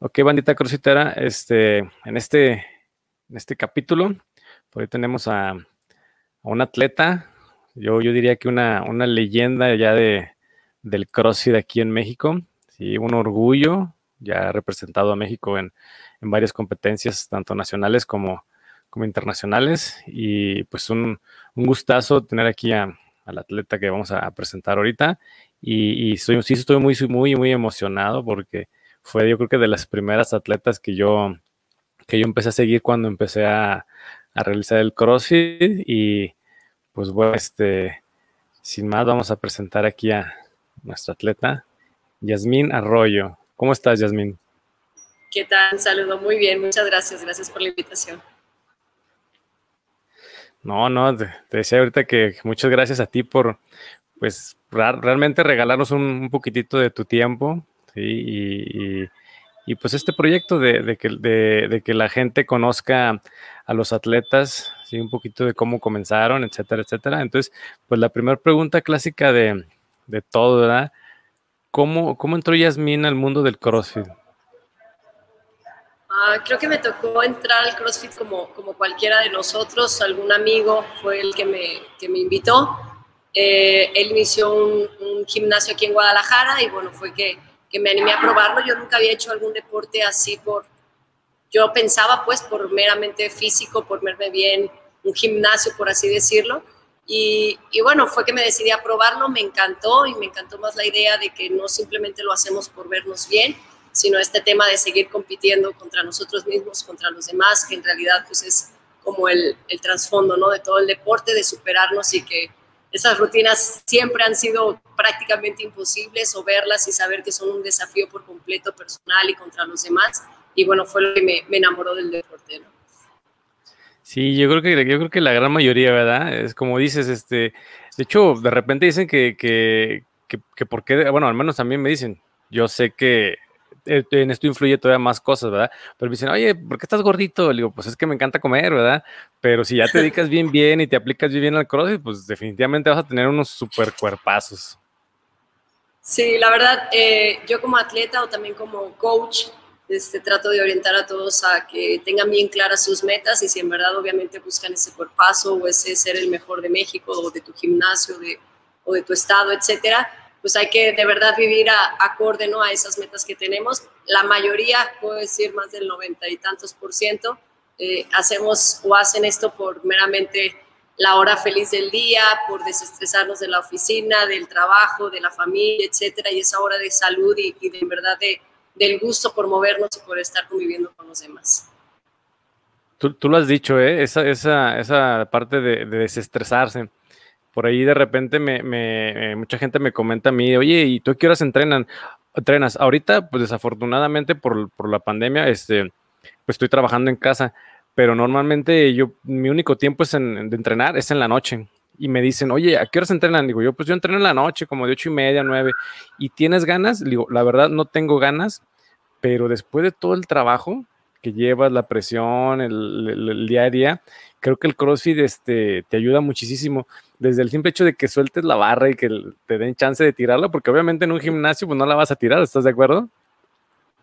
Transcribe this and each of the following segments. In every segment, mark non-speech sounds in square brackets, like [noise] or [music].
Ok, bandita crossfitera, este, en este, en este capítulo, por ahí tenemos a, a un atleta, yo, yo diría que una, una leyenda ya de, del CrossFit aquí en México, sí, un orgullo, ya ha representado a México en, en varias competencias, tanto nacionales como, como internacionales, y pues un, un gustazo tener aquí a, al atleta que vamos a presentar ahorita, y, y soy, sí estoy muy, muy, muy emocionado porque fue yo creo que de las primeras atletas que yo, que yo empecé a seguir cuando empecé a, a realizar el CrossFit y pues bueno, este, sin más vamos a presentar aquí a nuestra atleta, Yasmín Arroyo. ¿Cómo estás, Yasmín? ¿Qué tal? saludo muy bien, muchas gracias, gracias por la invitación. No, no, te, te decía ahorita que muchas gracias a ti por, pues, realmente regalarnos un, un poquitito de tu tiempo, Y, y, pues este proyecto de, que, de, que, la gente conozca a los atletas, un poquito de cómo comenzaron, etcétera, etcétera. Entonces, pues la primera pregunta clásica de, todo, ¿verdad? ¿Cómo, ¿Cómo entró Yasmín al mundo del CrossFit? Uh, creo que me tocó entrar al CrossFit como, como cualquiera de nosotros. Algún amigo fue el que me, que me invitó. Eh, él inició un, un, gimnasio aquí en Guadalajara y bueno, fue que que me animé a probarlo. Yo nunca había hecho algún deporte así por, yo pensaba pues por meramente físico, por verme bien, un gimnasio, por así decirlo. Y, y, bueno, fue que me decidí a probarlo, me encantó y me encantó más la idea de que no simplemente lo hacemos por vernos bien, sino este tema de seguir compitiendo contra nosotros mismos, contra los demás, que en realidad pues es como el, el trasfondo ¿no? de todo el deporte, de superarnos y que esas rutinas siempre han sido prácticamente imposibles o verlas y saber que son un desafío por completo personal y contra los demás. Y bueno, fue lo que me, enamoró del deporte. Sí, yo creo que yo creo que la gran mayoría, ¿verdad? Es como dices, este, de hecho, de repente dicen que, que, que, que por qué, bueno, al menos también me dicen, yo sé que en esto influye todavía más cosas, ¿verdad? Pero me dicen, oye, ¿por qué estás gordito? Le digo, pues es que me encanta comer, ¿verdad? Pero si ya te [laughs] dedicas bien, bien y te aplicas bien al CrossFit, pues definitivamente vas a tener unos super cuerpazos. Sí, la verdad, eh, yo como atleta o también como coach, este, trato de orientar a todos a que tengan bien claras sus metas y si en verdad obviamente buscan ese cuerpazo o ese ser el mejor de México o de tu gimnasio de, o de tu estado, etcétera, pues hay que de verdad vivir a, acorde ¿no? a esas metas que tenemos. La mayoría, puedo decir más del noventa y tantos por ciento, eh, hacemos o hacen esto por meramente la hora feliz del día, por desestresarnos de la oficina, del trabajo, de la familia, etcétera, y esa hora de salud y, y de verdad de, del gusto por movernos y por estar conviviendo con los demás. Tú, tú lo has dicho, ¿eh? esa, esa, esa parte de, de desestresarse por ahí de repente me, me, mucha gente me comenta a mí, oye, ¿y tú qué horas entrenan? entrenas? Ahorita, pues desafortunadamente por, por, la pandemia, este, pues estoy trabajando en casa, pero normalmente yo, mi único tiempo es de entrenar, es en la noche. Y me dicen, oye, ¿a qué horas entrenan? Digo, yo pues yo entreno en la noche, como de ocho y media, nueve. ¿Y tienes ganas? Digo, la verdad no tengo ganas, pero después de todo el trabajo que llevas, la presión, el, el, el día a día, creo que el CrossFit este, te ayuda muchísimo desde el simple hecho de que sueltes la barra y que te den chance de tirarla, porque obviamente en un gimnasio pues no la vas a tirar, ¿estás de acuerdo?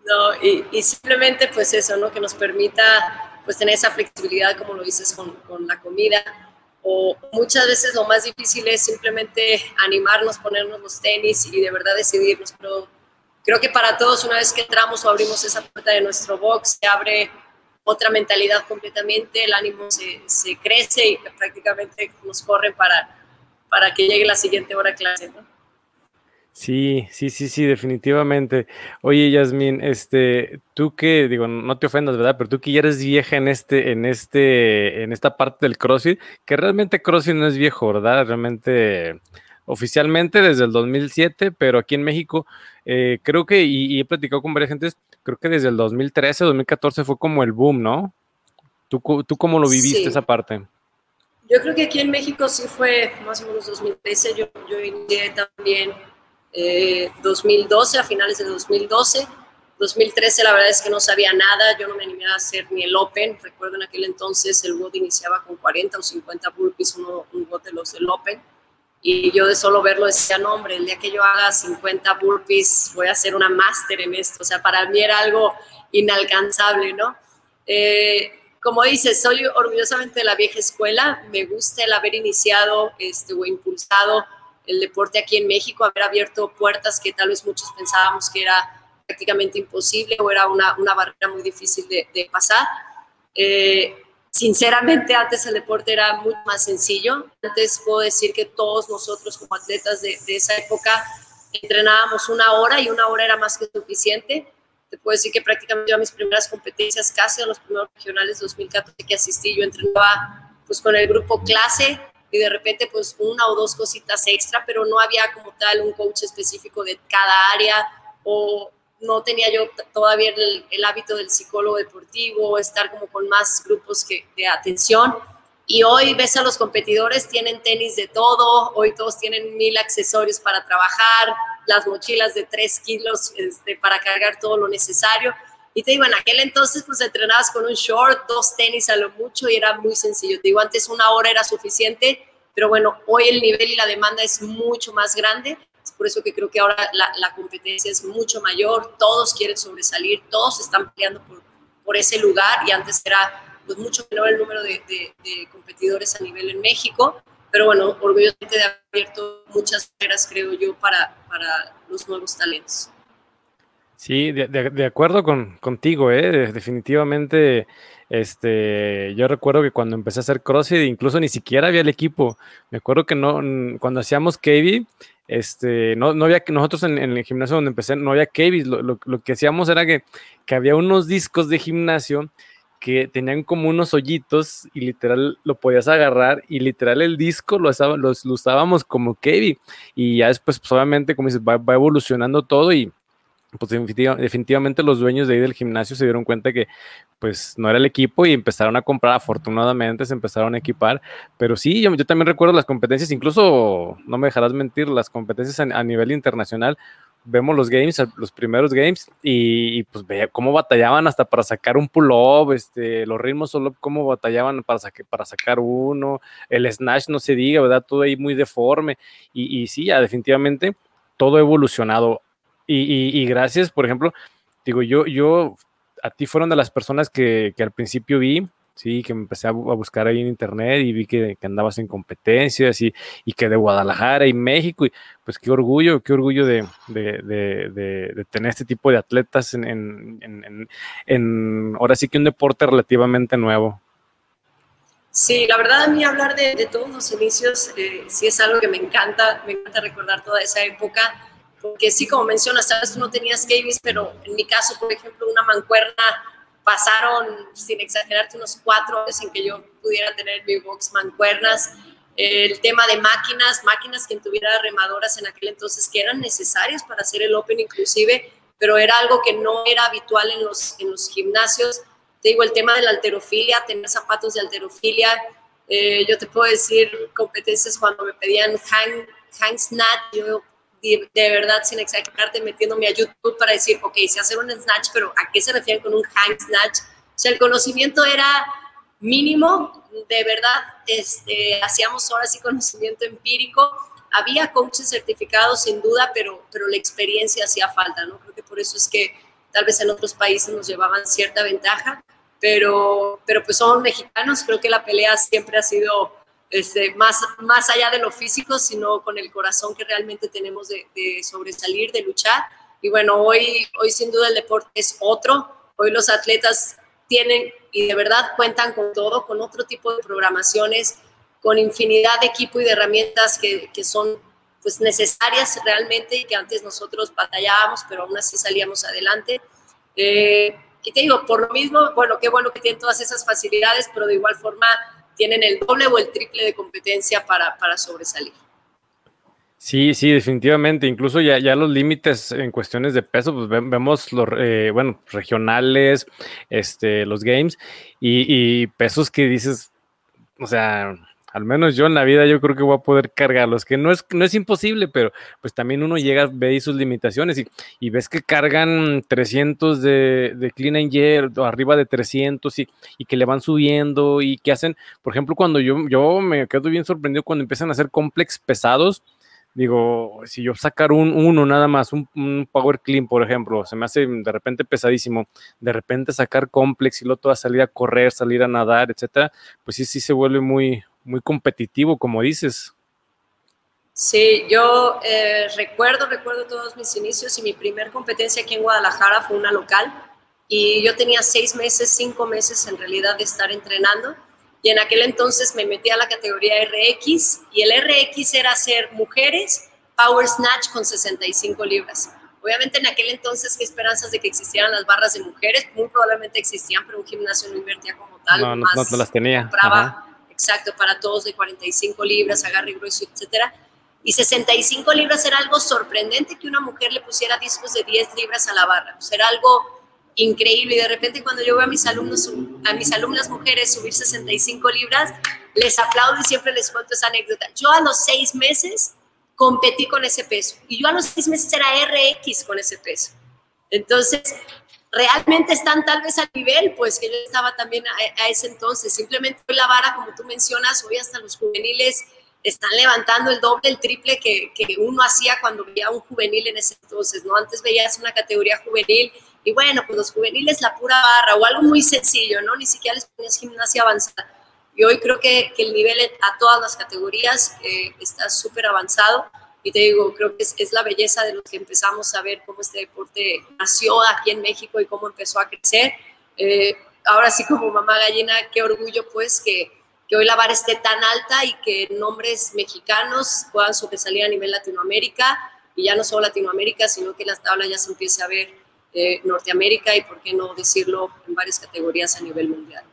No, y, y simplemente pues eso, ¿no? Que nos permita pues tener esa flexibilidad, como lo dices, con, con la comida. O muchas veces lo más difícil es simplemente animarnos, ponernos los tenis y de verdad decidirnos, pero creo que para todos una vez que entramos o abrimos esa puerta de nuestro box, se abre otra mentalidad completamente, el ánimo se, crece y prácticamente nos corren para, para que llegue la siguiente hora clase, ¿no? Sí, sí, sí, sí, definitivamente. Oye, Yasmin, este, tú que, digo, no te ofendas, ¿verdad? Pero tú que ya eres vieja en este, en este, en esta parte del CrossFit, que realmente CrossFit no es viejo, ¿verdad? Realmente, oficialmente desde el 2007, pero aquí en México, eh, creo que, y, y, he platicado con varias gentes, creo que desde el 2013, 2014 fue como el boom, ¿no? ¿Tú, tú cómo lo viviste sí. esa parte? Yo creo que aquí en México sí fue más o menos 2013, yo, yo inicié también eh, 2012, a finales de 2012. 2013 la verdad es que no sabía nada, yo no me animé a hacer ni el Open, recuerdo en aquel entonces el WOD iniciaba con 40 o 50 burpees, uno, un WOD de los del Open, y yo de solo verlo decía, no, hombre, el día que yo haga 50 burpees voy a hacer una máster en esto. O sea, para mí era algo inalcanzable, ¿no? Eh, como dices, soy orgullosamente de la vieja escuela. Me gusta el haber iniciado este, o impulsado el deporte aquí en México, haber abierto puertas que tal vez muchos pensábamos que era prácticamente imposible o era una, una barrera muy difícil de, de pasar. Eh, Sinceramente, antes el deporte era mucho más sencillo. Antes puedo decir que todos nosotros como atletas de, esa época entrenábamos una hora y una hora era más que suficiente. Te puedo decir que prácticamente a mis primeras competencias, casi a los primeros regionales 2014 que asistí, yo entrenaba pues con el grupo clase y de repente pues una o dos cositas extra, pero no había como tal un coach específico de cada área o no tenía yo todavía el, hábito del psicólogo deportivo, estar como con más grupos de atención. Y hoy ves a los competidores, tienen tenis de todo, hoy todos tienen mil accesorios para trabajar, las mochilas de tres kilos este, para cargar todo lo necesario. Y te digo, en aquel entonces pues entrenabas con un short, dos tenis a lo mucho y era muy sencillo. Te digo, antes una hora era suficiente, pero bueno, hoy el nivel y la demanda es mucho más grande por eso que creo que ahora la, competencia es mucho mayor, todos quieren sobresalir, todos están peleando por, por ese lugar y antes era pues, mucho menor el número de, competidores a nivel en México, pero bueno, orgullosamente de haber abierto muchas carreras, creo yo, para, para los nuevos talentos. Sí, de, acuerdo con, contigo, ¿eh? definitivamente. Este, yo recuerdo que cuando empecé a hacer CrossFit, incluso ni siquiera había el equipo. Me acuerdo que no, cuando hacíamos KB, este, no, no había nosotros en, el gimnasio donde empecé, no había cables. Lo, lo, que hacíamos era que, que, había unos discos de gimnasio que tenían como unos hoyitos y literal lo podías agarrar y literal el disco lo, lo, usábamos como cable. Y ya después, pues obviamente, como dices, va, va evolucionando todo y pues definitivamente los dueños de ahí del gimnasio se dieron cuenta que pues no era el equipo y empezaron a comprar, afortunadamente se empezaron a equipar, pero sí, yo, yo también recuerdo las competencias, incluso, no me dejarás mentir, las competencias a, nivel internacional, vemos los games, los primeros games, y, pues veía cómo batallaban hasta para sacar un pull-up, este, los ritmos solo cómo batallaban para, para sacar uno, el snatch no se diga, ¿verdad? Todo ahí muy deforme, y, y sí, ya definitivamente todo evolucionado y, gracias, por ejemplo, digo, yo, yo, a ti fueron de las personas que, al principio vi, sí, que me empecé a, buscar ahí en internet y vi que, andabas en competencias y, y, que de Guadalajara y México, y pues qué orgullo, qué orgullo de, tener este tipo de atletas en, ahora sí que un deporte relativamente nuevo. Sí, la verdad a mí hablar de, todos los inicios eh, sí es algo que me encanta, me encanta recordar toda esa época porque sí, como mencionas, sabes, tú no tenías cables, pero en mi caso, por ejemplo, una mancuerna, pasaron, sin exagerarte, unos cuatro años en que yo pudiera tener mi box mancuernas. El tema de máquinas, máquinas que tuviera remadoras en aquel entonces que eran necesarias para hacer el Open inclusive, pero era algo que no era habitual en los, en los gimnasios. Te digo, el tema de la alterofilia, tener zapatos de alterofilia. Eh, yo te puedo decir competencias cuando me pedían hang, hang snatch, yo de verdad, sin exagerarte, metiéndome a YouTube para decir, ok, sé hacer un snatch, pero ¿a qué se refieren con un hang snatch? O sea, el conocimiento era mínimo, de verdad, este, hacíamos ahora sí conocimiento empírico. Había coaches certificados, sin duda, pero, pero la experiencia hacía falta, ¿no? Creo que por eso es que tal vez en otros países nos llevaban cierta ventaja, pero, pero pues son mexicanos, creo que la pelea siempre ha sido este, más, más allá de lo físico, sino con el corazón que realmente tenemos de, sobresalir, de luchar. Y bueno, hoy, hoy sin duda el deporte es otro. Hoy los atletas tienen y de verdad cuentan con todo, con otro tipo de programaciones, con infinidad de equipo y de herramientas que, que son pues necesarias realmente y que antes nosotros batallábamos, pero aún así salíamos adelante. Eh, y te digo, por lo mismo, bueno, qué bueno que tienen todas esas facilidades, pero de igual forma tienen el doble o el triple de competencia para, para sobresalir. Sí, sí, definitivamente. Incluso ya, ya los límites en cuestiones de peso, pues vemos los, eh, bueno, regionales, este, los games y, pesos que dices, o sea, al menos yo en la vida yo creo que voy a poder cargarlos, que no es, no es imposible, pero pues también uno llega, ve ahí sus limitaciones y, y ves que cargan 300 de, de clean and jerk, o arriba de 300 y, y, que le van subiendo y que hacen, por ejemplo, cuando yo, yo me quedo bien sorprendido cuando empiezan a hacer complex pesados, digo, si yo sacar un uno nada más, un, un, power clean, por ejemplo, se me hace de repente pesadísimo, de repente sacar complex y luego toda salir a correr, salir a nadar, etcétera, pues sí, sí se vuelve muy, muy competitivo, como dices. Sí, yo eh, recuerdo, recuerdo todos mis inicios y mi primer competencia aquí en Guadalajara fue una local y yo tenía seis meses, cinco meses en realidad de estar entrenando y en aquel entonces me metí a la categoría RX y el RX era hacer mujeres power snatch con 65 libras. Obviamente en aquel entonces, ¿qué esperanzas de que existieran las barras de mujeres? Muy probablemente existían, pero un gimnasio no invertía como tal. No, no, no las tenía. Compraba, exacto, para todos de 45 libras, agarre grueso, etcétera. Y 65 libras era algo sorprendente que una mujer le pusiera discos de 10 libras a la barra. Pues era algo increíble. Y de repente cuando yo veo a mis alumnos, a mis alumnas mujeres subir 65 libras, les aplaudo y siempre les cuento esa anécdota. Yo a los seis meses competí con ese peso y yo a los seis meses era RX con ese peso. Entonces, realmente están tal vez al nivel, pues que yo estaba también a, ese entonces. Simplemente hoy la vara, como tú mencionas, hoy hasta los juveniles están levantando el doble, el triple que, que uno hacía cuando veía un juvenil en ese entonces, ¿no? Antes veías una categoría juvenil y bueno, pues los juveniles la pura barra o algo muy sencillo, ¿no? Ni siquiera les ponías gimnasia avanzada. Y hoy creo que, que el nivel a todas las categorías eh, está súper avanzado y te digo, creo que es, es, la belleza de los que empezamos a ver cómo este deporte nació aquí en México y cómo empezó a crecer. Eh, ahora sí, como mamá gallina, qué orgullo pues que, que hoy la vara esté tan alta y que nombres mexicanos puedan sobresalir a nivel Latinoamérica y ya no solo Latinoamérica, sino que la tabla ya se empiece a ver eh, Norteamérica y, por qué no decirlo, en varias categorías a nivel mundial.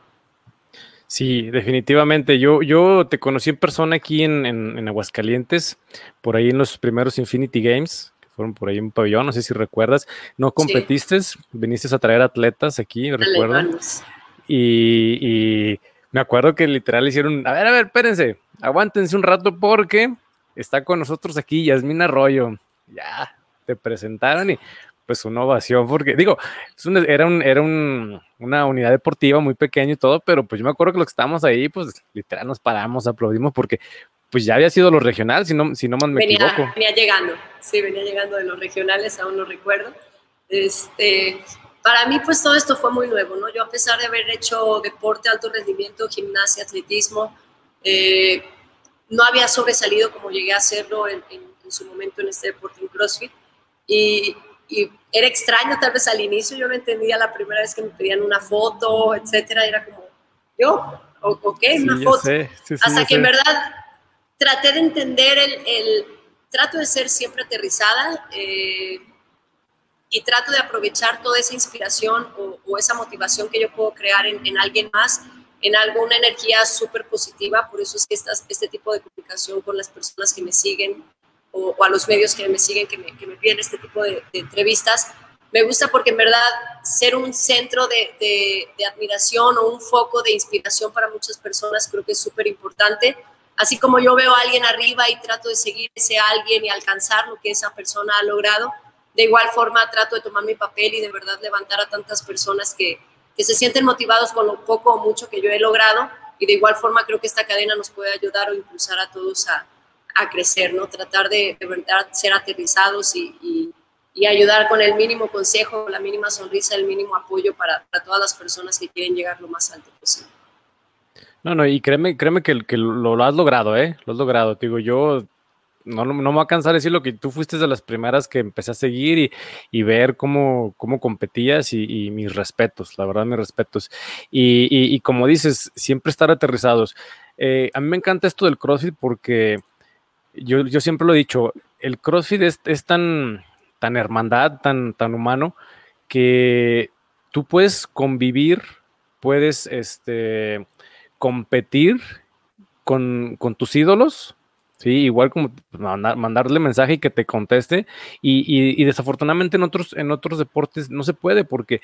Sí, definitivamente. Yo, yo te conocí en persona aquí en, en, en, Aguascalientes, por ahí en los primeros Infinity Games, que fueron por ahí en un pabellón, no sé si recuerdas. No competiste, sí. viniste a traer atletas aquí, recuerdo. Y, y, me acuerdo que literal hicieron, a ver, a ver, espérense, aguántense un rato porque está con nosotros aquí Yasmín Arroyo. Ya, te presentaron y pues una ovación, porque digo, era, un, era un, una unidad deportiva muy pequeña y todo, pero pues yo me acuerdo que los que estábamos ahí, pues literal nos paramos, aplaudimos, porque pues ya había sido los regionales, si no, si no más me venía, equivoco. Venía llegando, sí, venía llegando de los regionales, aún lo recuerdo. Este, para mí pues todo esto fue muy nuevo, ¿no? Yo a pesar de haber hecho deporte, alto rendimiento, gimnasia, atletismo, eh, no había sobresalido como llegué a hacerlo en, en, en su momento en este deporte en CrossFit. Y, y era extraño tal vez al inicio, yo no entendía la primera vez que me pedían una foto, etcétera, era como, yo, ok, una sí, foto. Sí, sí, Hasta que sé. en verdad traté de entender el, el, trato de ser siempre aterrizada eh, y trato de aprovechar toda esa inspiración o, o esa motivación que yo puedo crear en, en alguien más, en algo, una energía súper positiva, por eso es que estas, este tipo de comunicación con las personas que me siguen o, a los medios que me siguen, que me, que me piden este tipo de, entrevistas. Me gusta porque en verdad ser un centro de, de, de, admiración o un foco de inspiración para muchas personas creo que es súper importante. Así como yo veo a alguien arriba y trato de seguir ese alguien y alcanzar lo que esa persona ha logrado, de igual forma trato de tomar mi papel y de verdad levantar a tantas personas que, que se sienten motivados con lo poco o mucho que yo he logrado y de igual forma creo que esta cadena nos puede ayudar o impulsar a todos a, a crecer, ¿no? Tratar de, de verdad ser aterrizados y, y, ayudar con el mínimo consejo, la mínima sonrisa, el mínimo apoyo para, para, todas las personas que quieren llegar lo más alto posible. No, no, y créeme, créeme que, lo, has logrado, ¿eh? Lo has logrado. Te digo, yo no, no, me voy a cansar de decir lo que tú fuiste de las primeras que empecé a seguir y, y ver cómo, cómo competías y, y, mis respetos, la verdad, mis respetos. Y, y como dices, siempre estar aterrizados. Eh, a mí me encanta esto del CrossFit porque yo, yo siempre lo he dicho, el CrossFit es, tan, tan hermandad, tan, tan humano, que tú puedes convivir, puedes este, competir con, con tus ídolos, ¿sí? igual como mandar, mandarle mensaje y que te conteste, y, y, y, desafortunadamente en otros, en otros deportes no se puede porque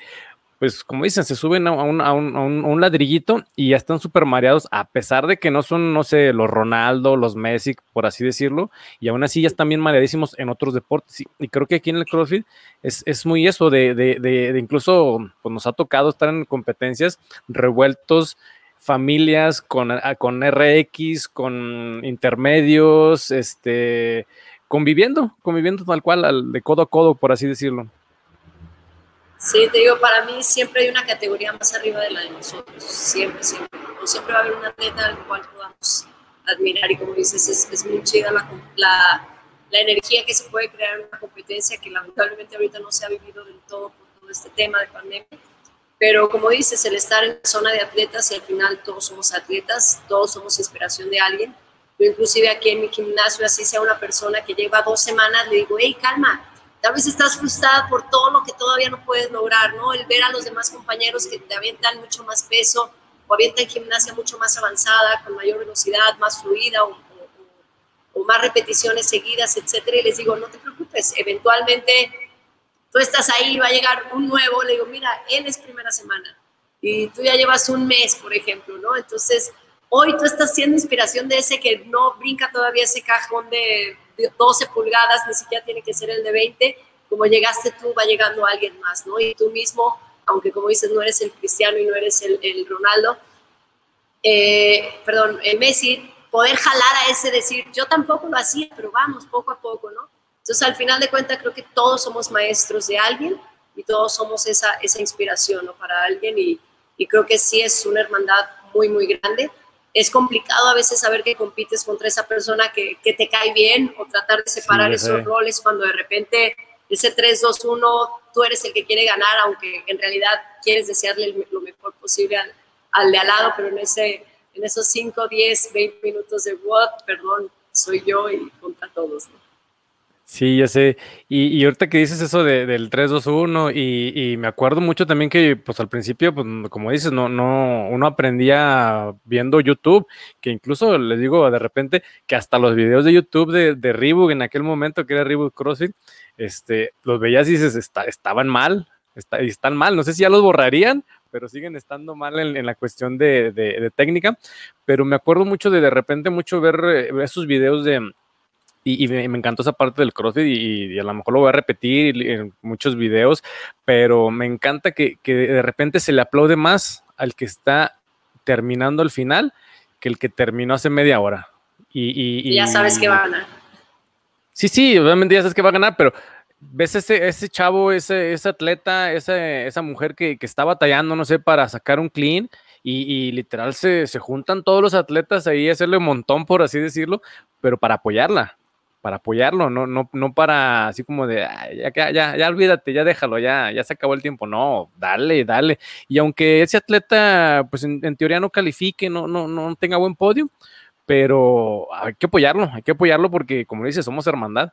pues como dicen, se suben a un, a un, a un, ladrillito y ya están súper mareados, a pesar de que no son, no sé, los Ronaldo, los Messi, por así decirlo, y aún así ya están bien mareadísimos en otros deportes. Y, creo que aquí en el CrossFit es, es muy eso, de, de, de, incluso pues nos ha tocado estar en competencias revueltos familias con, con RX, con intermedios, este, conviviendo, conviviendo tal cual, de codo a codo, por así decirlo. Sí, te digo, para mí siempre hay una categoría más arriba de la de nosotros, siempre, siempre. siempre va a haber un atleta al cual podamos admirar y como dices, es, es muy chida la, la, la, energía que se puede crear en una competencia que lamentablemente ahorita no se ha vivido del todo por todo este tema de pandemia. Pero como dices, el estar en zona de atletas y al final todos somos atletas, todos somos inspiración de alguien. Yo inclusive aquí en mi gimnasio, así sea una persona que lleva dos semanas, le digo, hey, calma, Tal vez estás frustrada por todo lo que todavía no puedes lograr, ¿no? El ver a los demás compañeros que te avientan mucho más peso o avientan gimnasia mucho más avanzada, con mayor velocidad, más fluida o, o, más repeticiones seguidas, etcétera. Y les digo, no te preocupes, eventualmente tú estás ahí, va a llegar un nuevo. Le digo, mira, él es primera semana y tú ya llevas un mes, por ejemplo, ¿no? Entonces, hoy tú estás siendo inspiración de ese que no brinca todavía ese cajón de 12 pulgadas, ni siquiera tiene que ser el de 20, como llegaste tú, va llegando alguien más, ¿no? Y tú mismo, aunque como dices, no eres el Cristiano y no eres el, el Ronaldo, eh, perdón, el Messi, poder jalar a ese, decir, yo tampoco lo hacía, pero vamos, poco a poco, ¿no? Entonces, al final de cuentas, creo que todos somos maestros de alguien y todos somos esa, esa inspiración, ¿no? Para alguien y, y creo que sí es una hermandad muy, muy grande es complicado a veces saber que compites contra esa persona que, que te cae bien o tratar de separar esos roles cuando de repente ese 3-2-1 tú eres el que quiere ganar, aunque en realidad quieres desearle lo mejor posible al, al de al lado, pero en, ese, en esos 5, 10, 20 minutos de what, perdón, soy yo y contra todos. ¿no? Sí, ya sé. Y, y ahorita que dices eso de, del 3-2-1, y, y me acuerdo mucho también que, pues al principio, pues como dices, no, no, uno aprendía viendo YouTube, que incluso les digo de repente que hasta los videos de YouTube de, de en aquel momento, que era Reebok CrossFit, este, los veías y dices, está, estaban mal, está, están mal. No sé si ya los borrarían, pero siguen estando mal en, en la cuestión de, de, de, técnica. Pero me acuerdo mucho de de repente mucho ver eh, esos videos de y, me, encantó esa parte del CrossFit y, a lo mejor lo voy a repetir en muchos videos, pero me encanta que, que, de repente se le aplaude más al que está terminando el final que el que terminó hace media hora. Y, ya sabes que va a ganar. Sí, sí, obviamente ya sabes que va a ganar, pero ves ese, ese chavo, ese, ese atleta, ese, esa mujer que, que, está batallando, no sé, para sacar un clean y, y literal se, se, juntan todos los atletas ahí a hacerle un montón, por así decirlo, pero para apoyarla para apoyarlo, no, no, no para así como de, ya, ya, ya, olvídate, ya déjalo, ya, ya se acabó el tiempo. No, dale, dale. Y aunque ese atleta, pues en, en teoría no califique, no, no, no tenga buen podio, pero hay que apoyarlo, hay que apoyarlo porque, como dices, somos hermandad.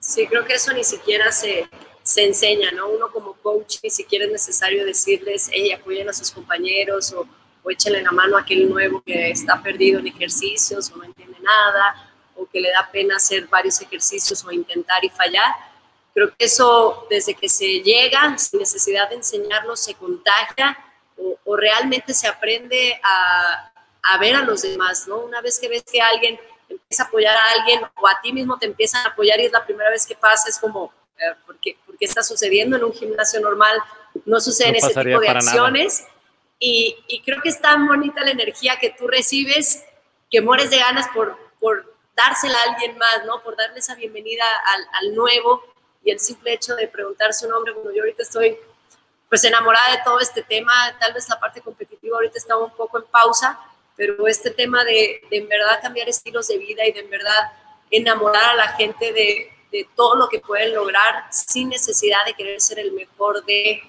Sí, creo que eso ni siquiera se, se enseña, ¿no? Uno como coach ni siquiera es necesario decirles, hey, apoyen a sus compañeros o, o échenle la mano a aquel nuevo que está perdido en ejercicios o no entiende nada o que le da pena hacer varios ejercicios o intentar y fallar. Creo que eso desde que se llega, sin necesidad de enseñarlo, se contagia o, o realmente se aprende a, a, ver a los demás, ¿no? Una vez que ves que alguien empieza a apoyar a alguien o a ti mismo te empiezan a apoyar y es la primera vez que pasa, es como, eh, ¿por, qué, ¿por, qué, está sucediendo en un gimnasio normal? No suceden no ese tipo de acciones. Y, y, creo que es tan bonita la energía que tú recibes que mueres de ganas por, por dársela a alguien más, ¿no? Por darle esa bienvenida al, al, nuevo y el simple hecho de preguntar su nombre. Bueno, yo ahorita estoy pues enamorada de todo este tema, tal vez la parte competitiva ahorita está un poco en pausa, pero este tema de, de en verdad cambiar estilos de vida y de en verdad enamorar a la gente de, de todo lo que pueden lograr sin necesidad de querer ser el mejor de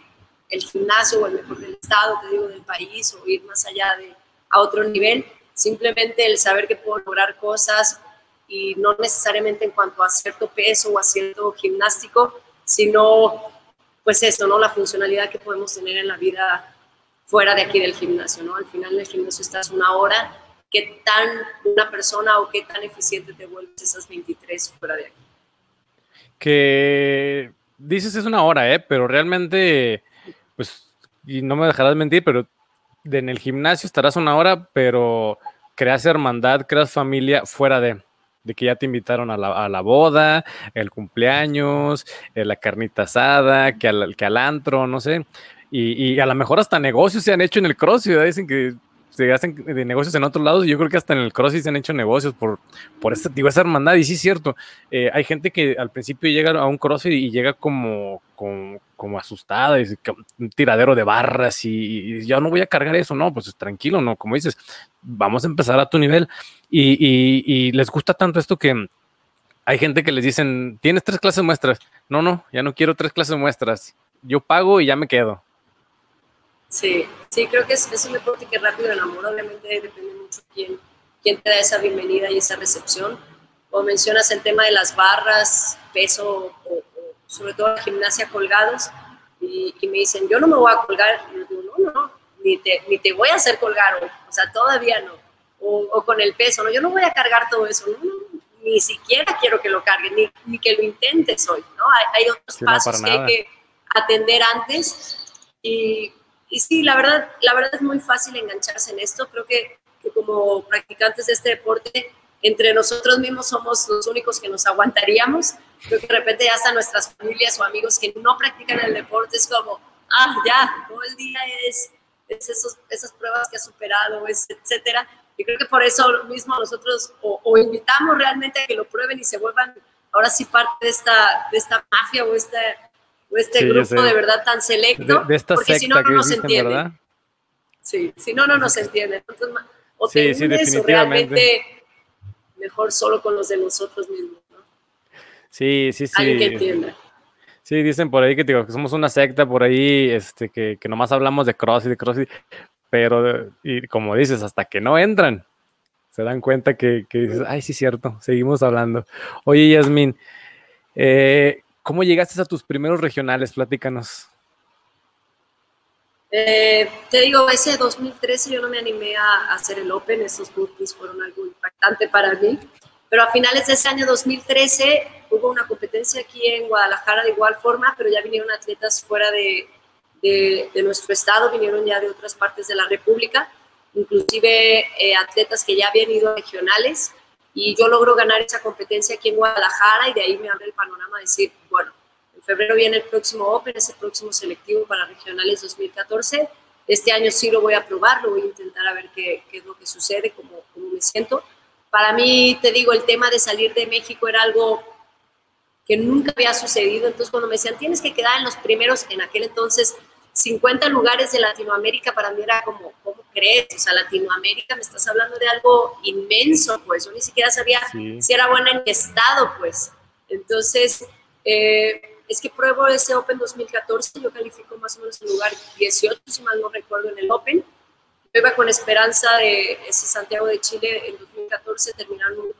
el gimnasio o el mejor del estado, te digo, del país o ir más allá de a otro nivel. Simplemente el saber que puedo lograr cosas y no necesariamente en cuanto a cierto peso o a cierto gimnástico, sino pues esto, ¿no? La funcionalidad que podemos tener en la vida fuera de aquí del gimnasio, ¿no? Al final en el gimnasio estás una hora, ¿qué tan una persona o qué tan eficiente te vuelves esas 23 fuera de aquí? Que dices es una hora, ¿eh? Pero realmente pues, y no me dejarás mentir, pero en el gimnasio estarás una hora, pero creas hermandad, creas familia fuera de, de que ya te invitaron a la, boda, el cumpleaños, eh, la carnita asada, que al, que al antro, no sé. Y, a lo mejor hasta negocios se han hecho en el CrossFit, dicen que se hacen de negocios en otros lados y yo creo que hasta en el CrossFit se han hecho negocios por, por esta, digo, esa hermandad y sí es cierto, eh, hay gente que al principio llega a un CrossFit y llega como, como, asustada, y un tiradero de barras y, ya no voy a cargar eso, no, pues tranquilo, no, como dices, vamos a empezar a tu nivel. Y, y les gusta tanto esto que hay gente que les dicen, tienes tres clases muestras, no, no, ya no quiero tres clases muestras, yo pago y ya me quedo Sí, sí, creo que es, un deporte que rápido enamora, obviamente depende mucho quién, quién te da esa bienvenida y esa recepción. Como mencionas el tema de las barras, peso o, sobre todo la gimnasia colgados, y, me dicen, yo no me voy a colgar, y yo digo, no, no, ni te, ni te voy a hacer colgar hoy, o sea, todavía no, o, con el peso, no, yo no voy a cargar todo eso, ni siquiera quiero que lo cargue, ni, ni que lo intentes hoy, ¿no? Hay, hay otros pasos que hay que atender antes y y sí, la verdad, la verdad es muy fácil engancharse en esto. Creo que, como practicantes de este deporte, entre nosotros mismos somos los únicos que nos aguantaríamos. Creo que de repente hasta nuestras familias o amigos que no practican el deporte es como, ah, ya, todo el día es, es esos, esas pruebas que ha superado, etcétera. Y creo que por eso mismo nosotros o, invitamos realmente a que lo prueben y se vuelvan ahora sí parte de esta, de esta mafia o esta o este grupo de verdad tan selecto, de, esta porque si no, no nos entienden. ¿verdad? Sí, si no, no nos entienden. Entonces, o te sí, unes o realmente mejor solo con los de nosotros mismos, ¿no? Sí, sí, sí. Alguien que entienda. Sí, dicen por ahí que, digo, que somos una secta por ahí, este, que, que nomás hablamos de cross y de cross, pero, y como dices, hasta que no entran, se dan cuenta que, que dices, ay, sí, cierto, seguimos hablando. Oye, Yasmin, eh, ¿Cómo llegaste a tus primeros regionales? Platícanos. Eh, te digo, ese 2013 yo no me animé a, hacer el Open, esos burpees fueron algo impactante para mí, pero a finales de ese año 2013 hubo una competencia aquí en Guadalajara de igual forma, pero ya vinieron atletas fuera de, de, nuestro estado, vinieron ya de otras partes de la República, inclusive eh, atletas que ya habían ido a regionales, y yo logro ganar esa competencia aquí en Guadalajara y de ahí me abre el panorama de decir, bueno, en febrero viene el próximo Open, ese próximo selectivo para regionales 2014. Este año sí lo voy a probar, lo voy a intentar a ver qué, qué es lo que sucede, cómo, cómo me siento. Para mí, te digo, el tema de salir de México era algo que nunca había sucedido. Entonces, cuando me decían, tienes que quedar en los primeros, en aquel entonces, 50 lugares de Latinoamérica, para mí era como, ¿cómo crees? O sea, Latinoamérica, me estás hablando de algo inmenso, pues yo ni siquiera sabía si era buena en estado, pues. Entonces, eh, es que pruebo ese Open 2014, yo califico más o menos en lugar 18, si mal no recuerdo, en el Open. Yo iba con esperanza de ese Santiago de Chile en 2014 terminar un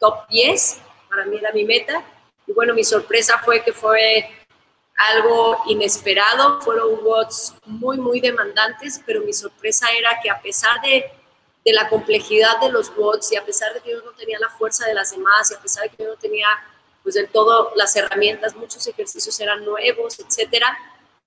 top 10, para mí era mi meta. Y bueno, mi sorpresa fue que fue algo inesperado, fueron watts muy, muy demandantes, pero mi sorpresa era que a pesar de, de la complejidad de los watts y a pesar de que yo no tenía la fuerza de las demás y a pesar de que yo no tenía pues del todo las herramientas, muchos ejercicios eran nuevos, etcétera,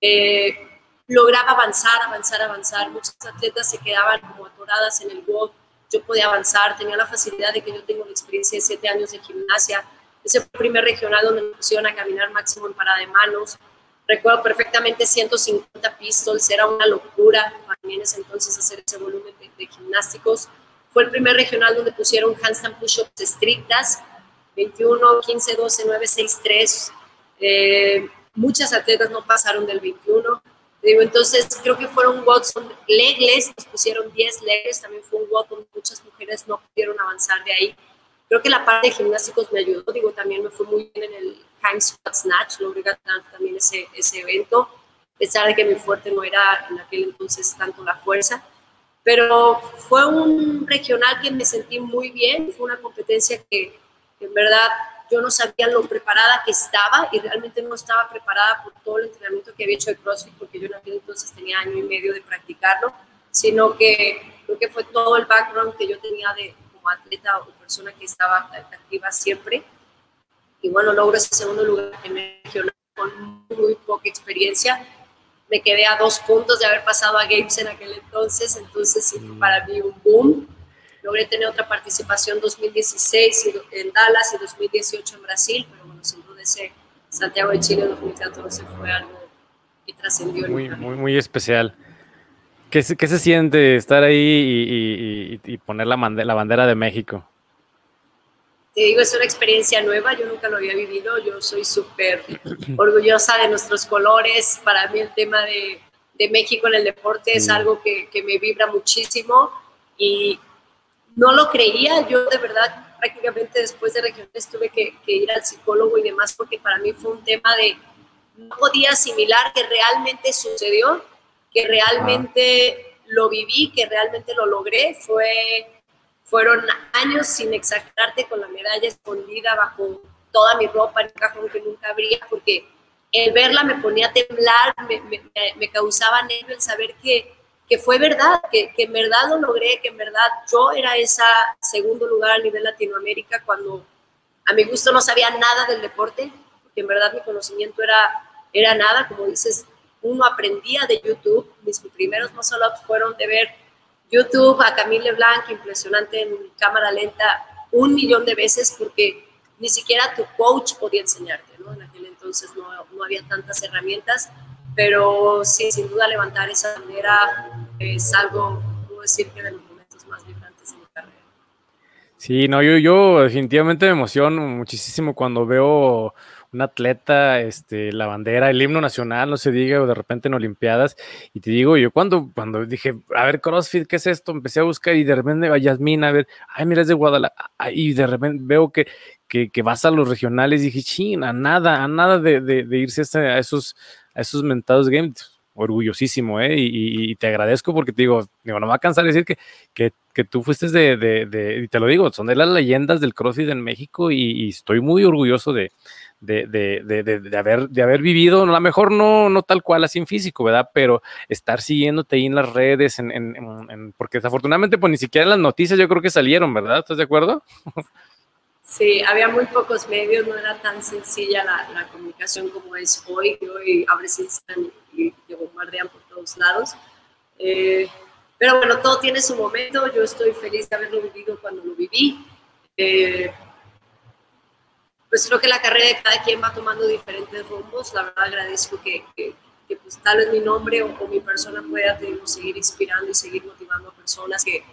eh, lograba avanzar, avanzar, avanzar. Muchas atletas se quedaban como atoradas en el WOD, yo podía avanzar, tenía la facilidad de que yo tengo la experiencia de siete años de gimnasia, ese primer regional donde me pusieron a caminar máximo en parada de manos. Recuerdo perfectamente 150 pistols, era una locura para mí en ese entonces hacer ese volumen de, gimnásticos. Fue el primer regional donde pusieron handstand push-ups estrictas, 21, 15, 12, 9, 6, 3. muchas atletas no pasaron del 21. Digo, entonces creo que fueron WODs legles, nos pusieron 10 legles, también fue un donde muchas mujeres no pudieron avanzar de ahí. Creo que la parte de gimnásticos me ayudó, digo, también me fue muy bien en el Hang Squat Snatch, logré ganar también ese, ese evento, a pesar de que mi fuerte no era en aquel entonces tanto la fuerza, pero fue un regional que me sentí muy bien, fue una competencia que, en verdad yo no sabía lo preparada que estaba y realmente no estaba preparada por todo el entrenamiento que había hecho de CrossFit porque yo en aquel entonces tenía año y medio de practicarlo, sino que creo que fue todo el background que yo tenía de, atleta o persona que estaba activa siempre. Y bueno, logro ese segundo lugar en regional con muy poca experiencia. me quedé a dos puntos de haber pasado a Games en aquel entonces, entonces sí fue para mí un boom. Logré tener otra participación 2016 en Dallas y 2018 en Brasil, pero bueno, sin duda ese Santiago de Chile 2014 fue algo que trascendió. Muy, muy, muy especial. ¿Qué se, ¿Qué se, siente estar ahí y, y, y poner la, la bandera de México? te digo, es una experiencia nueva, yo nunca lo había vivido, yo soy súper orgullosa de nuestros colores, para mí el tema de, de México en el deporte es algo que, que, me vibra muchísimo y no lo creía, yo de verdad prácticamente después de regiones tuve que, que ir al psicólogo y demás porque para mí fue un tema de no podía asimilar que realmente sucedió, que realmente lo viví, que realmente lo logré, fue fueron años, sin exagerarte, con la medalla escondida bajo toda mi ropa en un cajón que nunca abría, porque el verla me ponía a temblar, me, me, me causaba nervio el saber que, que fue verdad, que, que, en verdad lo logré, que en verdad yo era esa segundo lugar a nivel Latinoamérica cuando a mi gusto no sabía nada del deporte, porque en verdad mi conocimiento era, era nada, como dices, uno aprendía de YouTube, mis primeros solo fueron de ver YouTube a Camille Blanc, impresionante en cámara lenta, un millón de veces porque ni siquiera tu coach podía enseñarte, ¿no? En aquel entonces no, no había tantas herramientas, pero sí, sin duda levantar esa bandera es algo, puedo decir que de los momentos más vibrantes de mi carrera. Sí, no, yo, yo definitivamente me emociono muchísimo cuando veo un atleta, este, la bandera, el himno nacional, no se diga, o de repente en Olimpiadas. Y te digo, yo cuando, cuando dije, a ver, CrossFit, ¿qué es esto? Empecé a buscar y de repente a Yasmina, a ver, ay, mira, es de Guadalajara. Y de repente veo que, que, que vas a los regionales y dije, ching, a nada, a nada de, de, de irse a esos, a esos mentados games orgullosísimo, ¿eh? Y, y, te agradezco porque te digo, digo, no me va a cansar de decir que, que, que tú fuiste de, de, de, y te lo digo, son de las leyendas del CrossFit en México y, y estoy muy orgulloso de, de, de, de, de, haber, de haber vivido, a lo mejor no, no tal cual así en físico, ¿verdad? Pero estar siguiéndote ahí en las redes, en, en, en, porque desafortunadamente pues ni siquiera las noticias yo creo que salieron, ¿verdad? ¿Estás de acuerdo? Sí, había muy pocos medios, no era tan sencilla la, la comunicación como es hoy, hoy abres Instagram y te bombardean por todos lados. Eh, pero bueno, todo tiene su momento, yo estoy feliz de haberlo vivido cuando lo viví. Eh, pues creo que la carrera de cada quien va tomando diferentes rumbos. La verdad agradezco que, que, que pues, tal vez mi nombre o, o mi persona pueda seguir inspirando y seguir motivando a personas que,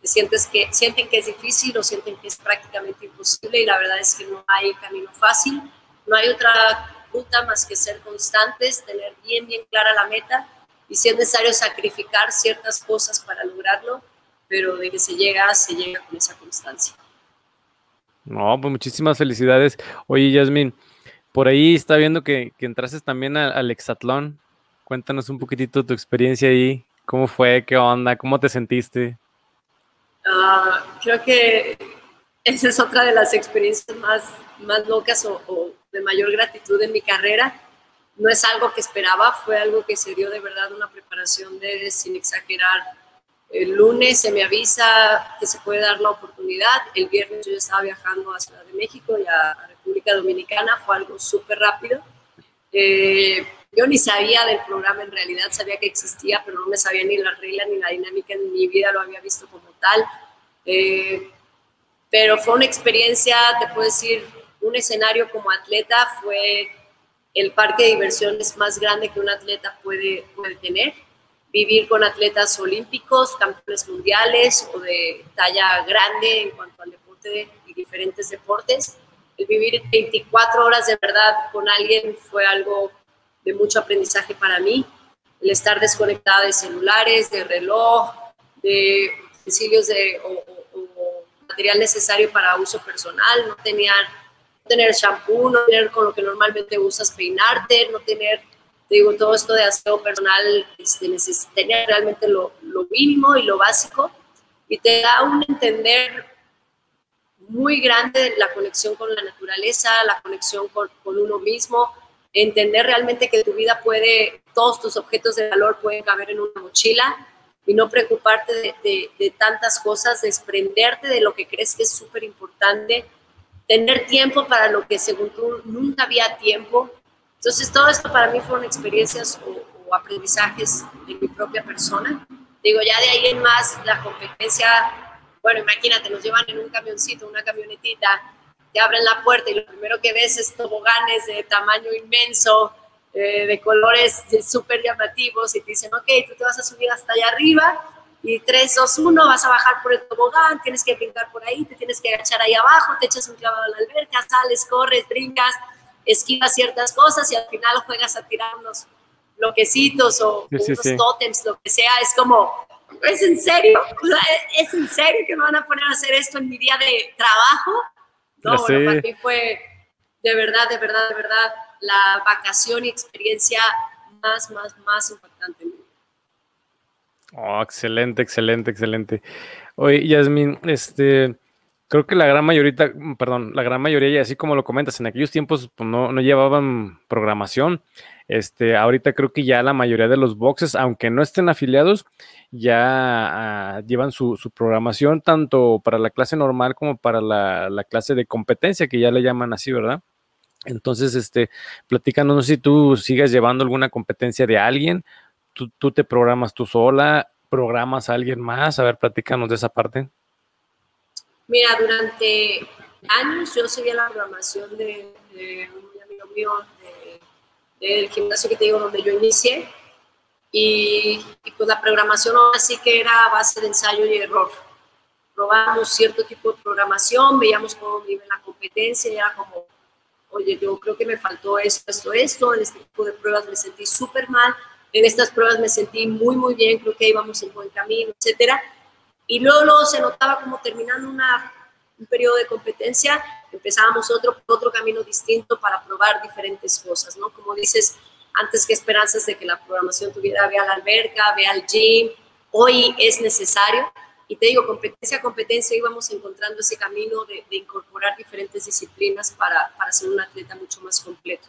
que, sientes que sienten que es difícil o sienten que es prácticamente imposible y la verdad es que no hay camino fácil, no hay otra ruta más que ser constantes, tener bien, bien clara la meta y si es necesario sacrificar ciertas cosas para lograrlo, pero de que se llega, se llega con esa constancia. No, pues muchísimas felicidades. Oye, Yasmin, por ahí está viendo que, que entraste también al Exatlón. Cuéntanos un poquitito tu experiencia ahí. ¿Cómo fue? ¿Qué onda? ¿Cómo te sentiste? Uh, creo que esa es otra de las experiencias más, más locas o, o, de mayor gratitud en mi carrera. No es algo que esperaba, fue algo que se dio de verdad una preparación de, sin exagerar, el lunes se me avisa que se puede dar la oportunidad. El viernes yo estaba viajando a Ciudad de México y a República Dominicana. Fue algo súper rápido. Eh, yo ni sabía del programa en realidad, sabía que existía, pero no me sabía ni la regla ni la dinámica en mi vida, lo había visto como tal. Eh, pero fue una experiencia, te puedo decir, un escenario como atleta fue el parque de diversiones más grande que un atleta puede, puede tener vivir con atletas olímpicos, campeones mundiales o de talla grande en cuanto al deporte de, y diferentes deportes. El vivir 24 horas de verdad con alguien fue algo de mucho aprendizaje para mí. El estar desconectada de celulares, de reloj, de utensilios de, o material necesario para uso personal, no tenía no tener shampoo, no tener con lo que normalmente usas peinarte, no tener digo, todo esto de aseo personal, este, tener realmente lo, lo, mínimo y lo básico, y te da un entender muy grande la conexión con la naturaleza, la conexión con, con uno mismo, entender realmente que tu vida puede, todos tus objetos de valor pueden caber en una mochila y no preocuparte de, de, de tantas cosas, desprenderte de lo que crees que es súper importante, tener tiempo para lo que según tú nunca había tiempo, entonces, todo esto para mí fueron experiencias o, o aprendizajes de mi propia persona. Digo, ya de ahí en más, la competencia, bueno, imagínate, nos llevan en un camioncito, una camionetita, te abren la puerta y lo primero que ves es toboganes de tamaño inmenso, eh, de colores súper llamativos y te dicen, ok, tú te vas a subir hasta allá arriba y 3, 2, 1, vas a bajar por el tobogán, tienes que brincar por ahí, te tienes que agachar ahí abajo, te echas un clavado a la alberca, sales, corres, brincas, esquivas ciertas cosas y al final juegas a tirar unos bloquecitos o unos tótems, lo que sea, es como, ¿es en serio? ¿Es en serio que me van a poner a hacer esto en mi día de trabajo? No, bueno, para mí fue de verdad, de verdad, de verdad la vacación y experiencia más, más, más impactante Oh, excelente, excelente, excelente. Oye, Yasmin, este, creo que la gran mayoría, perdón, la gran mayoría, y así como lo comentas, en aquellos tiempos pues, no, no, llevaban programación. Este, ahorita creo que ya la mayoría de los boxes, aunque no estén afiliados, ya ah, llevan su, su, programación tanto para la clase normal como para la, la clase de competencia, que ya le llaman así, ¿verdad? Entonces, este, platícanos, no sé si tú sigas llevando alguna competencia de alguien, tú, tú te programas tú sola, programas a alguien más, a ver, platícanos de esa parte. Mira, durante años yo seguía la programación de, un amigo mío del gimnasio que te digo donde yo inicié y, y pues la programación así que era a base de ensayo y error. Probábamos cierto tipo de programación, veíamos cómo iba la competencia y era como oye, yo creo que me faltó esto, esto, esto, en este tipo de pruebas me sentí súper mal, en estas pruebas me sentí muy, muy bien, creo que íbamos en buen camino, etcétera. Y luego, luego se notaba como terminando una, un periodo de competencia, empezábamos otro, otro camino distinto para probar diferentes cosas, ¿no? Como dices, antes que esperanzas de que la programación tuviera, vea la alberca, vea el gym, hoy es necesario, y te digo, competencia a competencia íbamos encontrando ese camino de, incorporar diferentes disciplinas para, para, ser un atleta mucho más completo.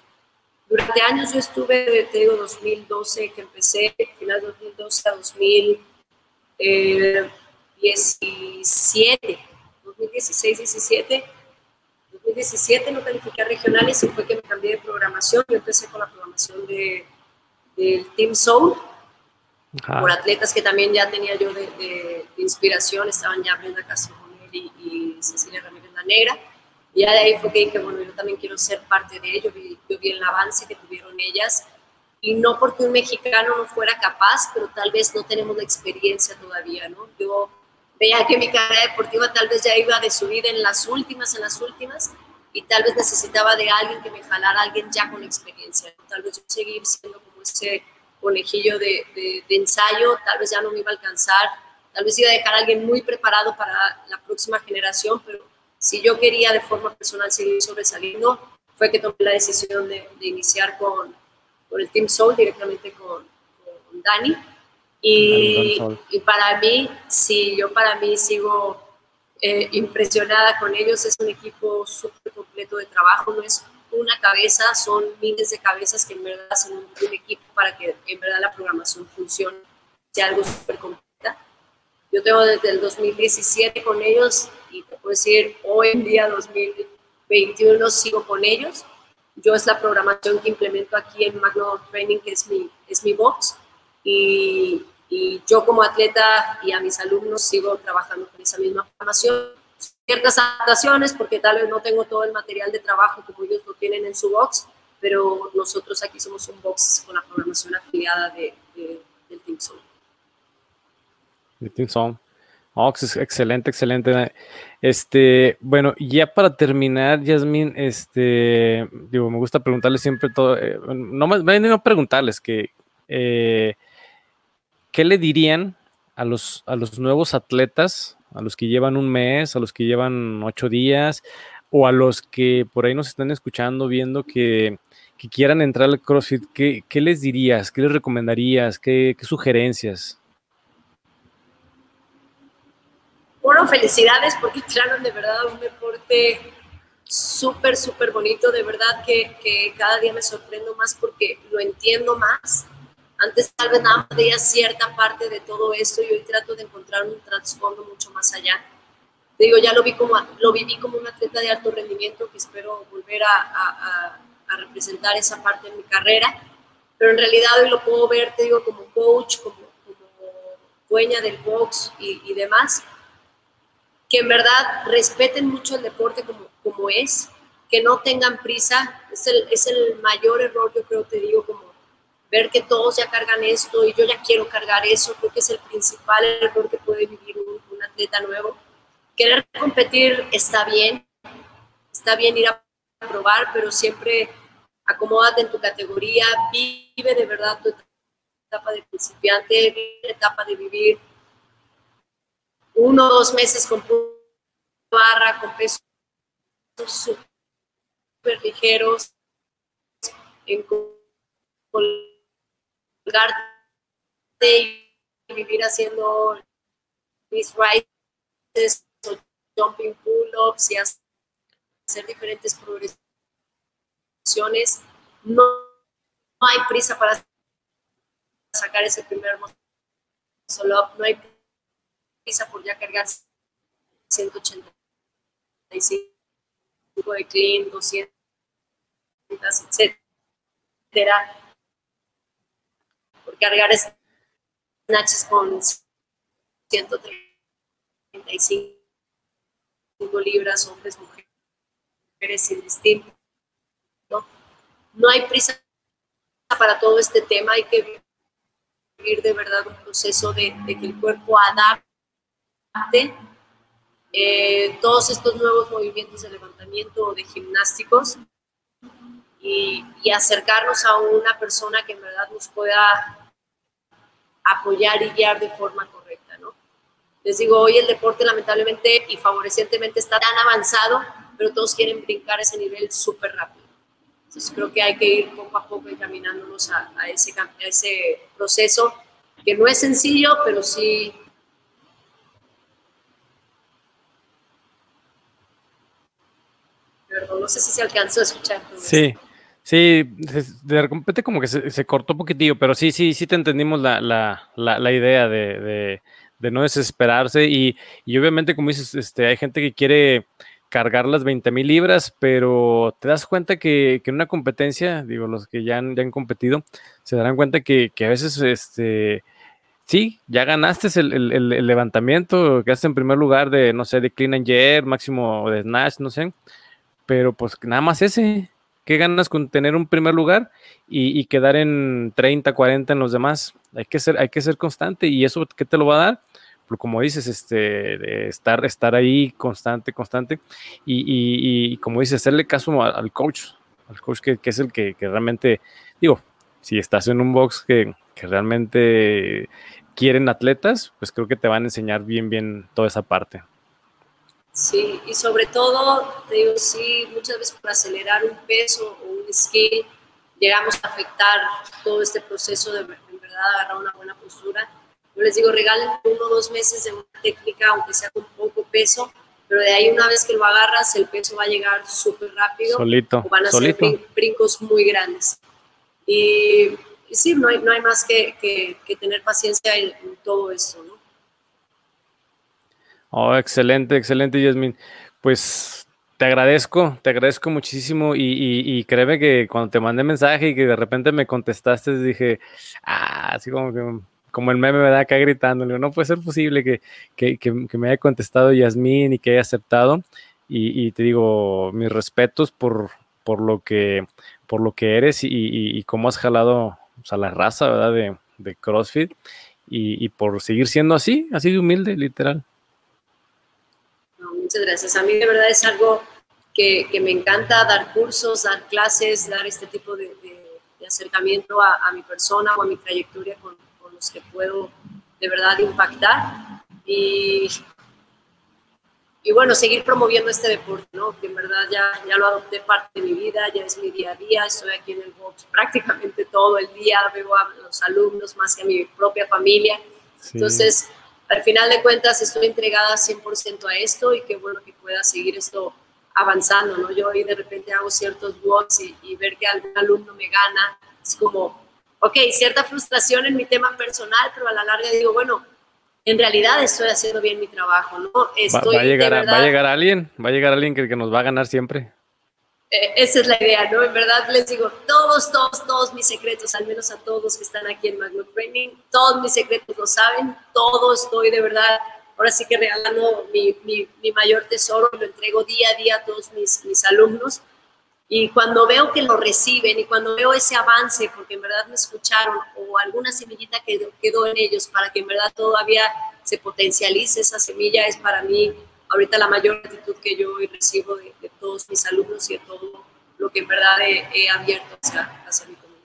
Durante años yo estuve, te digo, 2012 que empecé, final de 2012 a 2017, 2016, 17. 2017 no califiqué a regionales y fue que me cambié de programación. Yo empecé con la programación de, del Team Soul, por atletas que también ya tenía yo de, inspiración, estaban ya Brenda Castronel y, y Cecilia Ramírez La Negra. Y ya de ahí fue que dije, bueno, yo también quiero ser parte de ello, yo vi el avance que tuvieron ellas, y no porque un mexicano no fuera capaz, pero tal vez no tenemos la experiencia todavía, ¿no? Yo veía que mi carrera deportiva tal vez ya iba de subida en las últimas, en las últimas, y tal vez necesitaba de alguien que me jalara, alguien ya con experiencia, tal vez yo seguir siendo como ese conejillo de, de, ensayo, tal vez ya no me iba a alcanzar, tal vez iba a dejar a alguien muy preparado para la próxima generación, pero si yo quería de forma personal seguir sobresaliendo, fue que tomé la decisión de, de iniciar con, con, el Team Soul directamente con, con Dani. Y, y, para mí, sí, yo para mí sigo eh, impresionada con ellos, es un equipo súper completo de trabajo, no es una cabeza, son miles de cabezas que en verdad hacen un, equipo para que en verdad la programación funcione, sea algo súper completa. Yo tengo desde el 2017 con ellos y te puedo decir, hoy en día 2021 sigo con ellos. Yo es la programación que implemento aquí en Magno Training, que es mi, es mi box. Y, y yo como atleta y a mis alumnos sigo trabajando con esa misma programación ciertas adaptaciones porque tal vez no tengo todo el material de trabajo como ellos lo tienen en su box, pero nosotros aquí somos un box con la programación afiliada de, del Team Zone. De Team Zone. Oh, excelente, excelente. Este, bueno, ya para terminar, Yasmin, este, digo, me gusta preguntarles siempre todo, eh, no me no preguntarles que, eh, ¿qué le dirían a los, a los nuevos atletas a los que llevan un mes, a los que llevan ocho días, o a los que por ahí nos están escuchando, viendo que, quieran entrar al CrossFit, ¿qué, les dirías? ¿Qué les recomendarías? ¿Qué, sugerencias? Bueno, felicidades porque entraron de verdad un deporte súper, súper bonito. De verdad que, que, cada día me sorprendo más porque lo entiendo más. Antes tal vez nada más veía cierta parte de todo esto y hoy trato de encontrar un trasfondo mucho más allá. Te digo, ya lo, vi como, lo viví como un atleta de alto rendimiento que espero volver a, a, a representar esa parte en mi carrera. pero en realidad hoy lo puedo ver, te digo, como coach, como, dueña del box y, demás, que en verdad respeten mucho el deporte como, como es, que no tengan prisa, es el, es el mayor error, yo creo, te digo, como ver que todos ya cargan esto y yo ya quiero cargar eso, creo que es el principal error que puede vivir un, un atleta nuevo. Querer competir está bien, está bien ir a probar, pero siempre acomódate en tu categoría, vive de verdad tu etapa de principiante, vive la etapa de vivir uno o dos meses con barra, con pesos súper ligeros, en colgarte y vivir haciendo mis rides o jumping pull-ups y hacer diferentes progresos no, hay prisa para sacar ese primer solo no hay prisa por ya cargar 185 de clean, 200, etcétera. Cargar snatches con 135 libras, hombres, mujeres, indistintos no hay prisa para todo este tema, hay que vivir de verdad un proceso de, que el cuerpo adapte. Eh, todos estos nuevos movimientos de levantamiento de gimnásticos y, acercarnos a una persona que en verdad nos pueda apoyar y guiar de forma correcta, ¿no? Les digo, hoy el deporte lamentablemente y favorecientemente está tan avanzado, pero todos quieren brincar ese nivel súper rápido. Entonces creo que hay que ir poco a poco encaminándonos a, ese, ese proceso, que no es sencillo, pero sí Perdón, no sé si se alcanzó a escuchar. Sí, sí, de repente como que se, cortó un poquitillo, pero sí, sí, sí te entendimos la, la, la, idea de, de, no desesperarse y, y, obviamente como dices, este, hay gente que quiere cargar las 20 mil libras, pero te das cuenta que, en una competencia, digo, los que ya han, ya han competido, se darán cuenta que, a veces, este, sí, ya ganaste el, el, levantamiento, quedaste en primer lugar de, no sé, de clean and jerk, máximo de snatch, no sé, pero pues nada más ese, ¿qué ganas con tener un primer lugar y, y, quedar en 30, 40 en los demás? Hay que ser, hay que ser constante y eso, ¿qué te lo va a dar? como dices, este, estar, estar ahí constante, constante, y, como dices, hacerle caso al coach, al coach que, es el que, realmente, digo, si estás en un box que, realmente quieren atletas, pues creo que te van a enseñar bien, bien toda esa parte. Sí, y sobre todo, te digo, sí, muchas veces por acelerar un peso o un skill, llegamos a afectar todo este proceso de en verdad agarrar una buena postura yo les digo, regalen uno o dos meses de una técnica, aunque sea con poco peso, pero de ahí una vez que lo agarras, el peso va a llegar súper rápido. Solito. O van a ser brincos muy grandes. Y, sí, no hay, no hay más que, que, tener paciencia en, todo esto, ¿no? Oh, excelente, excelente, Yasmin. Pues te agradezco, te agradezco muchísimo y, y, y, créeme que cuando te mandé mensaje y que de repente me contestaste, dije, ah, así como que como el meme me da acá gritando, no puede ser posible que, que, que, me haya contestado Yasmín y que haya aceptado. Y, te digo, mis respetos por, por, lo, que, por lo que eres y, y, cómo has jalado a la raza ¿verdad? De, de CrossFit y, por seguir siendo así, así de humilde, literal. Muchas gracias. A mí de verdad es algo que, que me encanta dar cursos, dar clases, dar este tipo de, de, acercamiento a, a, mi persona o a mi trayectoria con, que puedo de verdad impactar y, y bueno, seguir promoviendo este deporte, ¿no? que en verdad ya, ya lo adopté parte de mi vida, ya es mi día a día, estoy aquí en el box prácticamente todo el día, veo a los alumnos más que a mi propia familia. Entonces, al final de cuentas, estoy entregada 100% a esto y qué bueno que pueda seguir esto avanzando, ¿no? Yo hoy de repente hago ciertos blogs y, y ver que algún alumno me gana, es como, ok, cierta frustración en mi tema personal, pero a la larga digo, bueno, en realidad estoy haciendo bien mi trabajo, ¿no? va, a llegar, va, a llegar alguien, va a llegar alguien que, que nos va a ganar siempre. Eh, esa es la idea, ¿no? En verdad les digo, todos, todos, todos mis secretos, al menos a todos que están aquí en Magno Training, todos mis secretos lo saben, todo estoy de verdad, ahora sí que regalando mi, mi, mi mayor tesoro, lo entrego día a día a todos mis, mis alumnos. Y cuando veo que lo reciben y cuando veo ese avance, porque en verdad me escucharon o alguna semillita que quedó en ellos para que en verdad todavía se potencialice esa semilla, es para mí ahorita la mayor gratitud que yo recibo de, todos mis alumnos y de todo lo que en verdad he, abierto hacia, mi comunidad.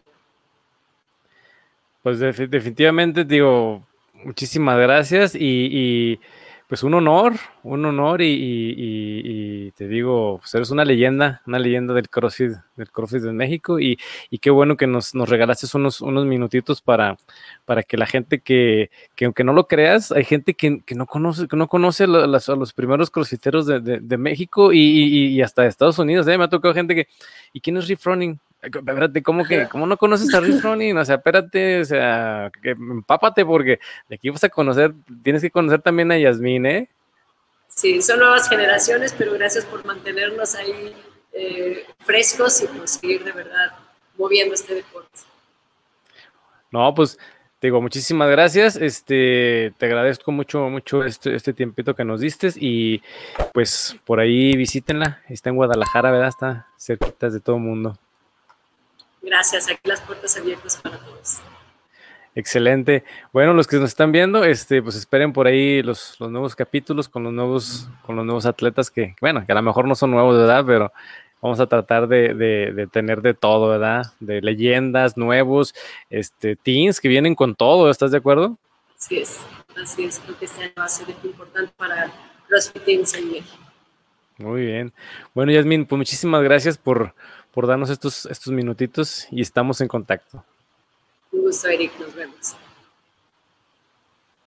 Pues definitivamente digo, muchísimas gracias y pues un honor, un honor y, te digo, pues eres una leyenda, una leyenda del CrossFit, del CrossFit de México y, qué bueno que nos, nos regalaste unos, unos minutitos para, para que la gente que, que aunque no lo creas, hay gente que, no conoce, que no conoce a los, primeros crossfiteros de, de, México y, hasta de Estados Unidos, ¿eh? me ha tocado gente que, ¿y quién es Riff Running? Espérate, ¿cómo que, cómo no conoces a Rick Ronin? O sea, espérate, o sea, que empápate porque de aquí vas a conocer, tienes que conocer también a Yasmín, ¿eh? Sí, son nuevas generaciones, pero gracias por mantenernos ahí eh, frescos y por seguir de verdad moviendo este deporte. No, pues te digo, muchísimas gracias. Este, te agradezco mucho, mucho este, este tiempito que nos diste y pues por ahí visítenla. Está en Guadalajara, ¿verdad? Está cerquita de todo el mundo. Gracias, aquí las puertas abiertas para todos. Excelente. Bueno, los que nos están viendo, este, pues esperen por ahí los, los nuevos capítulos con los nuevos, con los nuevos atletas que, bueno, que a lo mejor no son nuevos, ¿verdad? Pero vamos a tratar de, de, tener de todo, ¿verdad? De leyendas, nuevos, este, teens que vienen con todo, ¿estás de acuerdo? Así es, así es, creo que este año va a ser importante para los teens en México. Muy bien. Bueno, Yasmin, pues muchísimas gracias por, por darnos estos, estos minutitos y estamos en contacto. Un gusto, Eric. Nos vemos.